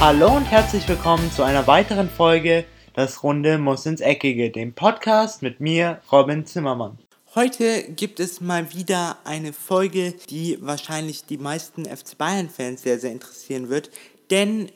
Hallo und herzlich willkommen zu einer weiteren Folge Das Runde muss ins Eckige, dem Podcast mit mir, Robin Zimmermann. Heute gibt es mal wieder eine Folge, die wahrscheinlich die meisten FC Bayern-Fans sehr, sehr interessieren wird. Denn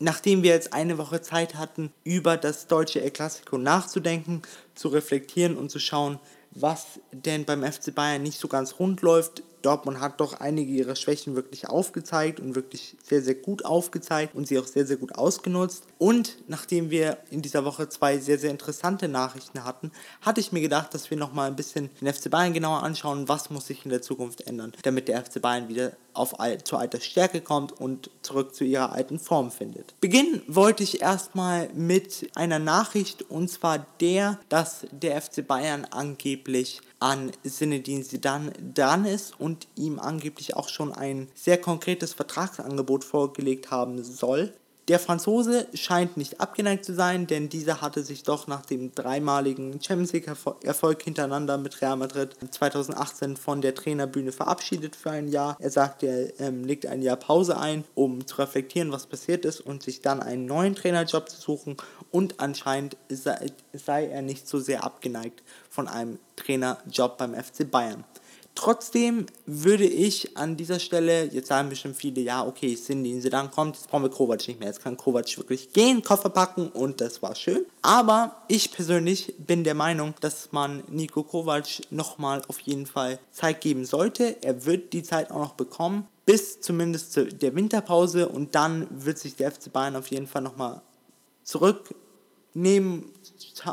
nachdem wir jetzt eine Woche Zeit hatten, über das deutsche El Clasico nachzudenken, zu reflektieren und zu schauen, was denn beim FC Bayern nicht so ganz rund läuft, Dortmund hat doch einige ihrer Schwächen wirklich aufgezeigt und wirklich sehr, sehr gut aufgezeigt und sie auch sehr, sehr gut ausgenutzt. Und nachdem wir in dieser Woche zwei sehr, sehr interessante Nachrichten hatten, hatte ich mir gedacht, dass wir nochmal ein bisschen den FC Bayern genauer anschauen, was muss sich in der Zukunft ändern, damit der FC Bayern wieder auf, zu alter Stärke kommt und zurück zu ihrer alten Form findet. Beginnen wollte ich erstmal mit einer Nachricht und zwar der, dass der FC Bayern angeblich an Zinedine Zidane dran ist und ihm angeblich auch schon ein sehr konkretes Vertragsangebot vorgelegt haben soll. Der Franzose scheint nicht abgeneigt zu sein, denn dieser hatte sich doch nach dem dreimaligen Champions League Erfolg hintereinander mit Real Madrid 2018 von der Trainerbühne verabschiedet für ein Jahr. Er sagt, er ähm, legt ein Jahr Pause ein, um zu reflektieren, was passiert ist und sich dann einen neuen Trainerjob zu suchen und anscheinend sei, sei er nicht so sehr abgeneigt von einem Trainerjob beim FC Bayern. Trotzdem würde ich an dieser Stelle, jetzt sagen bestimmt viele, ja, okay, Cindy Sedan kommt, jetzt brauchen wir Kovac nicht mehr. Jetzt kann Kovac wirklich gehen, Koffer packen und das war schön. Aber ich persönlich bin der Meinung, dass man Nico Kovac nochmal auf jeden Fall Zeit geben sollte. Er wird die Zeit auch noch bekommen, bis zumindest zu der Winterpause und dann wird sich der FC Bayern auf jeden Fall nochmal zurücknehmen,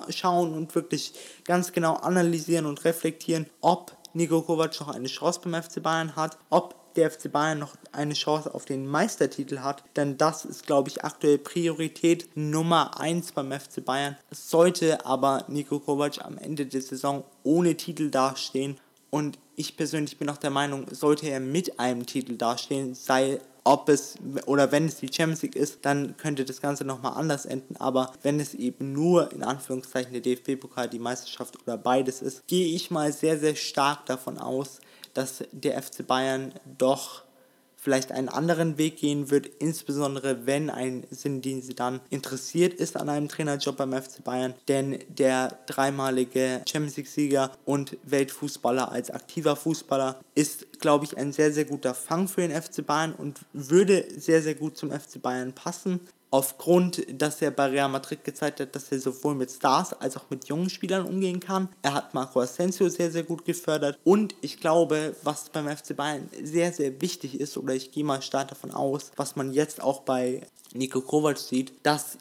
schauen und wirklich ganz genau analysieren und reflektieren, ob Nico Kovac noch eine Chance beim FC Bayern hat, ob der FC Bayern noch eine Chance auf den Meistertitel hat, denn das ist, glaube ich, aktuell Priorität Nummer 1 beim FC Bayern. Sollte aber Nico Kovac am Ende der Saison ohne Titel dastehen und ich persönlich bin auch der Meinung, sollte er mit einem Titel dastehen, sei ob es oder wenn es die Champions League ist, dann könnte das Ganze nochmal anders enden. Aber wenn es eben nur in Anführungszeichen der DFB-Pokal, die Meisterschaft oder beides ist, gehe ich mal sehr, sehr stark davon aus, dass der FC Bayern doch vielleicht einen anderen Weg gehen wird, insbesondere wenn ein Zinedine Zidane interessiert ist an einem Trainerjob beim FC Bayern, denn der dreimalige Champions League Sieger und Weltfußballer als aktiver Fußballer ist, glaube ich, ein sehr, sehr guter Fang für den FC Bayern und würde sehr, sehr gut zum FC Bayern passen aufgrund, dass er bei Real Madrid gezeigt hat, dass er sowohl mit Stars als auch mit jungen Spielern umgehen kann. Er hat Marco Asensio sehr, sehr gut gefördert und ich glaube, was beim FC Bayern sehr, sehr wichtig ist, oder ich gehe mal stark davon aus, was man jetzt auch bei Nico Kovac sieht, dass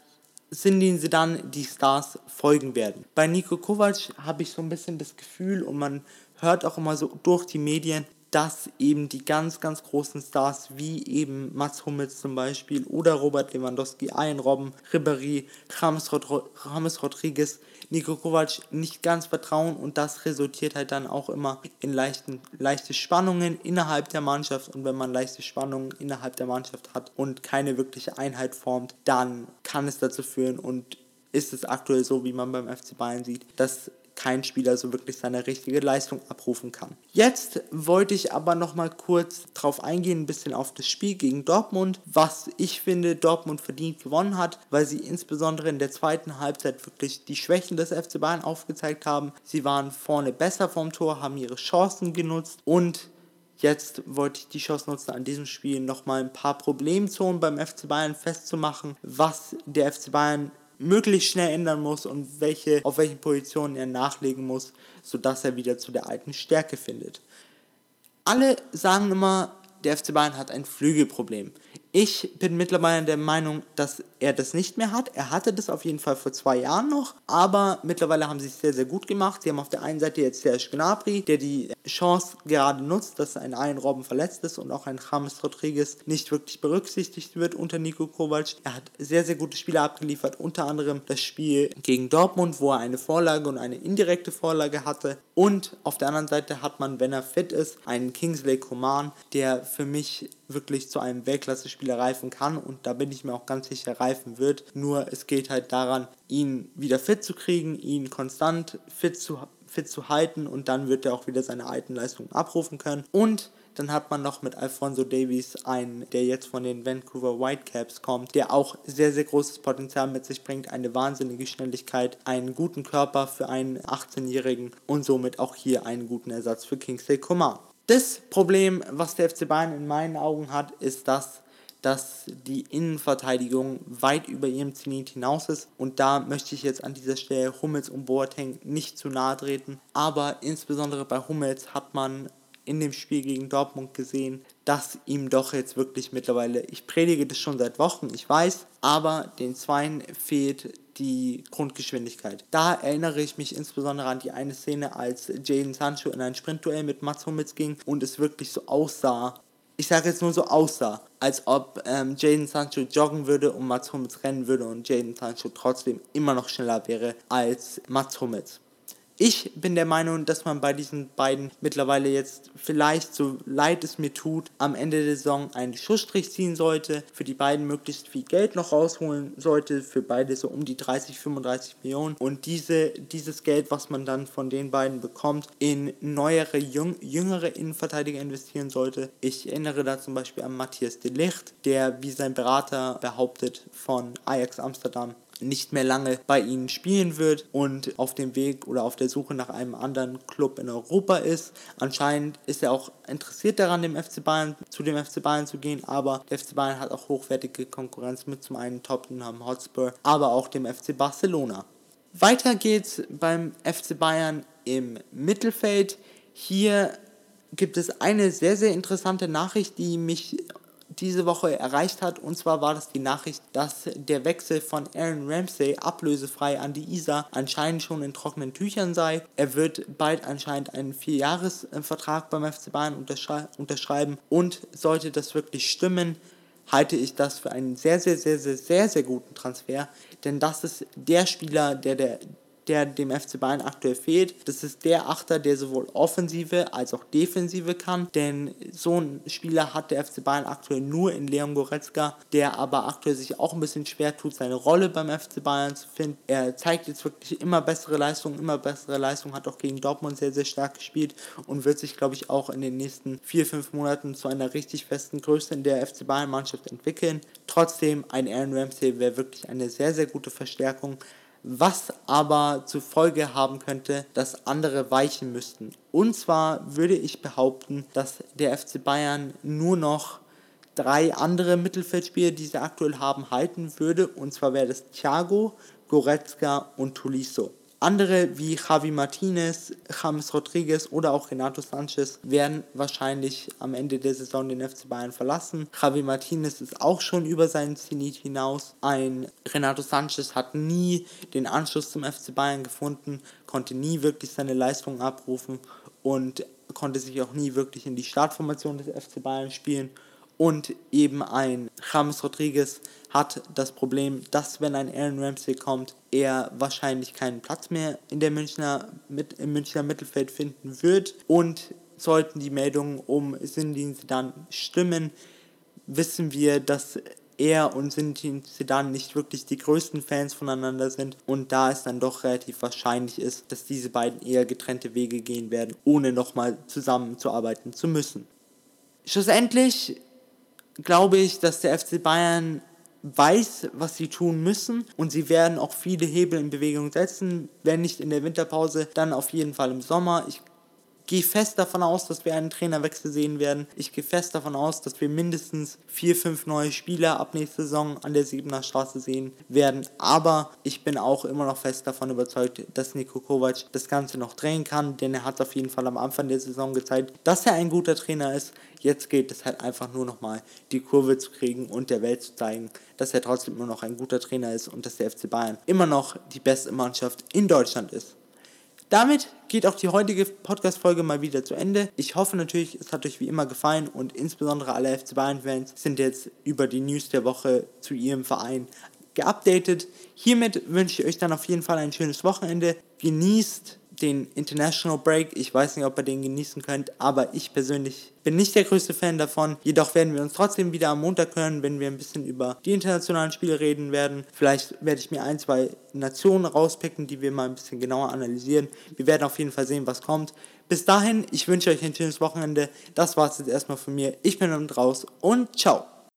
Sindin Sedan die Stars folgen werden. Bei Nico Kovac habe ich so ein bisschen das Gefühl und man hört auch immer so durch die Medien, dass eben die ganz, ganz großen Stars wie eben Mats Hummels zum Beispiel oder Robert Lewandowski, Ian Robben, Ribéry, James, Rod James Rodriguez, Nico Kovac nicht ganz vertrauen und das resultiert halt dann auch immer in leichten, leichte Spannungen innerhalb der Mannschaft und wenn man leichte Spannungen innerhalb der Mannschaft hat und keine wirkliche Einheit formt, dann kann es dazu führen und ist es aktuell so, wie man beim FC Bayern sieht, dass kein Spieler so wirklich seine richtige Leistung abrufen kann. Jetzt wollte ich aber noch mal kurz drauf eingehen, ein bisschen auf das Spiel gegen Dortmund, was ich finde Dortmund verdient gewonnen hat, weil sie insbesondere in der zweiten Halbzeit wirklich die Schwächen des FC Bayern aufgezeigt haben. Sie waren vorne besser vom Tor, haben ihre Chancen genutzt und Jetzt wollte ich die Chance nutzen, an diesem Spiel nochmal ein paar Problemzonen beim FC Bayern festzumachen, was der FC Bayern möglichst schnell ändern muss und welche, auf welchen Positionen er nachlegen muss, sodass er wieder zu der alten Stärke findet. Alle sagen immer, der FC Bayern hat ein Flügelproblem. Ich bin mittlerweile der Meinung, dass er das nicht mehr hat. Er hatte das auf jeden Fall vor zwei Jahren noch, aber mittlerweile haben sie es sehr, sehr gut gemacht. Sie haben auf der einen Seite jetzt Serge Gnabry, der die Chance gerade nutzt, dass ein Ian Robben verletzt ist und auch ein James Rodriguez nicht wirklich berücksichtigt wird unter Nico Kovac. Er hat sehr, sehr gute Spiele abgeliefert, unter anderem das Spiel gegen Dortmund, wo er eine Vorlage und eine indirekte Vorlage hatte. Und auf der anderen Seite hat man, wenn er fit ist, einen Kingsley Coman, der für mich wirklich zu einem Weltklasse-Spieler reifen kann und da bin ich mir auch ganz sicher reifen wird. Nur es geht halt daran, ihn wieder fit zu kriegen, ihn konstant fit zu, fit zu halten und dann wird er auch wieder seine alten Leistungen abrufen können. Und Dann hat man noch mit Alfonso Davies einen, der jetzt von den Vancouver Whitecaps kommt, der auch sehr, sehr großes Potenzial mit sich bringt, eine wahnsinnige Schnelligkeit, einen guten Körper für einen 18-Jährigen und somit auch hier einen guten Ersatz für Kingsley Coman. Das Problem, was der FC Bayern in meinen Augen hat, ist das, dass die Innenverteidigung weit über ihrem Zenit hinaus ist. Und da möchte ich jetzt an dieser Stelle Hummels und Boateng nicht zu nahe treten. Aber insbesondere bei Hummels hat man in dem Spiel gegen Dortmund gesehen, dass ihm doch jetzt wirklich mittlerweile, ich predige das schon seit Wochen, ich weiß, aber den Zweien fehlt die Grundgeschwindigkeit. Da erinnere ich mich insbesondere an die eine Szene, als Jaden Sancho in ein Sprintduell mit Mats Hummels ging und es wirklich so aussah, ich sage jetzt nur so aussah, als ob ähm, Jaden Sancho joggen würde und Mats Hummels rennen würde und Jaden Sancho trotzdem immer noch schneller wäre als Mats Hummels. Ich bin der Meinung, dass man bei diesen beiden mittlerweile jetzt vielleicht, so leid es mir tut, am Ende der Saison einen Schussstrich ziehen sollte, für die beiden möglichst viel Geld noch rausholen sollte, für beide so um die 30, 35 Millionen und diese, dieses Geld, was man dann von den beiden bekommt, in neuere, jüng, jüngere Innenverteidiger investieren sollte. Ich erinnere da zum Beispiel an Matthias de Licht, der wie sein Berater behauptet von Ajax Amsterdam nicht mehr lange bei ihnen spielen wird und auf dem Weg oder auf der Suche nach einem anderen Club in Europa ist. Anscheinend ist er auch interessiert daran, dem FC Bayern, zu dem FC Bayern zu gehen, aber der FC Bayern hat auch hochwertige Konkurrenz mit zum einen Tottenham Hotspur, aber auch dem FC Barcelona. Weiter geht's beim FC Bayern im Mittelfeld. Hier gibt es eine sehr, sehr interessante Nachricht, die mich diese Woche erreicht hat. Und zwar war das die Nachricht, dass der Wechsel von Aaron Ramsey ablösefrei an die ISA anscheinend schon in trockenen Tüchern sei. Er wird bald anscheinend einen Vierjahresvertrag beim FC Bayern unterschrei unterschreiben. Und sollte das wirklich stimmen, halte ich das für einen sehr, sehr, sehr, sehr, sehr, sehr guten Transfer. Denn das ist der Spieler, der der der dem FC Bayern aktuell fehlt. Das ist der Achter, der sowohl Offensive als auch Defensive kann, denn so ein Spieler hat der FC Bayern aktuell nur in Leon Goretzka, der aber aktuell sich auch ein bisschen schwer tut, seine Rolle beim FC Bayern zu finden. Er zeigt jetzt wirklich immer bessere Leistungen, immer bessere Leistungen, hat auch gegen Dortmund sehr, sehr stark gespielt und wird sich, glaube ich, auch in den nächsten vier, fünf Monaten zu einer richtig festen Größe in der FC Bayern Mannschaft entwickeln. Trotzdem, ein Aaron Ramsey wäre wirklich eine sehr, sehr gute Verstärkung was aber zur Folge haben könnte, dass andere weichen müssten. Und zwar würde ich behaupten, dass der FC Bayern nur noch drei andere Mittelfeldspieler, die sie aktuell haben, halten würde. Und zwar wäre das Thiago, Goretzka und Tuliso. Andere wie Javi Martinez, James Rodriguez oder auch Renato Sanchez werden wahrscheinlich am Ende der Saison den FC Bayern verlassen. Javi Martinez ist auch schon über seinen Zenit hinaus. Ein Renato Sanchez hat nie den Anschluss zum FC Bayern gefunden, konnte nie wirklich seine Leistungen abrufen und konnte sich auch nie wirklich in die Startformation des FC Bayern spielen und eben ein James Rodriguez hat das Problem, dass wenn ein Aaron Ramsey kommt, er wahrscheinlich keinen Platz mehr in der Münchner, mit, im Münchner Mittelfeld finden wird. Und sollten die Meldungen um Sindin Sedan stimmen, wissen wir, dass er und Sindin Sedan nicht wirklich die größten Fans voneinander sind und da es dann doch relativ wahrscheinlich ist, dass diese beiden eher getrennte Wege gehen werden, ohne nochmal zusammenzuarbeiten zu müssen. Schlussendlich glaube ich, dass der FC Bayern weiß, was sie tun müssen und sie werden auch viele Hebel in Bewegung setzen, wenn nicht in der Winterpause, dann auf jeden Fall im Sommer. Ich gehe fest davon aus, dass wir einen Trainerwechsel sehen werden. Ich gehe fest davon aus, dass wir mindestens vier, fünf neue Spieler ab nächster Saison an der Siebener Straße sehen werden. Aber ich bin auch immer noch fest davon überzeugt, dass Niko Kovac das Ganze noch drehen kann, denn er hat auf jeden Fall am Anfang der Saison gezeigt, dass er ein guter Trainer ist. Jetzt geht es halt einfach nur nochmal die Kurve zu kriegen und der Welt zu zeigen, dass er trotzdem immer noch ein guter Trainer ist und dass der FC Bayern immer noch die beste Mannschaft in Deutschland ist. Damit geht auch die heutige Podcast-Folge mal wieder zu Ende. Ich hoffe natürlich, es hat euch wie immer gefallen und insbesondere alle FC Bayern-Fans sind jetzt über die News der Woche zu ihrem Verein geupdatet. Hiermit wünsche ich euch dann auf jeden Fall ein schönes Wochenende. Genießt den International Break. Ich weiß nicht, ob ihr den genießen könnt, aber ich persönlich bin nicht der größte Fan davon. Jedoch werden wir uns trotzdem wieder am Montag hören, wenn wir ein bisschen über die internationalen Spiele reden werden. Vielleicht werde ich mir ein, zwei Nationen rauspicken, die wir mal ein bisschen genauer analysieren. Wir werden auf jeden Fall sehen, was kommt. Bis dahin, ich wünsche euch ein schönes Wochenende. Das war es jetzt erstmal von mir. Ich bin raus und ciao.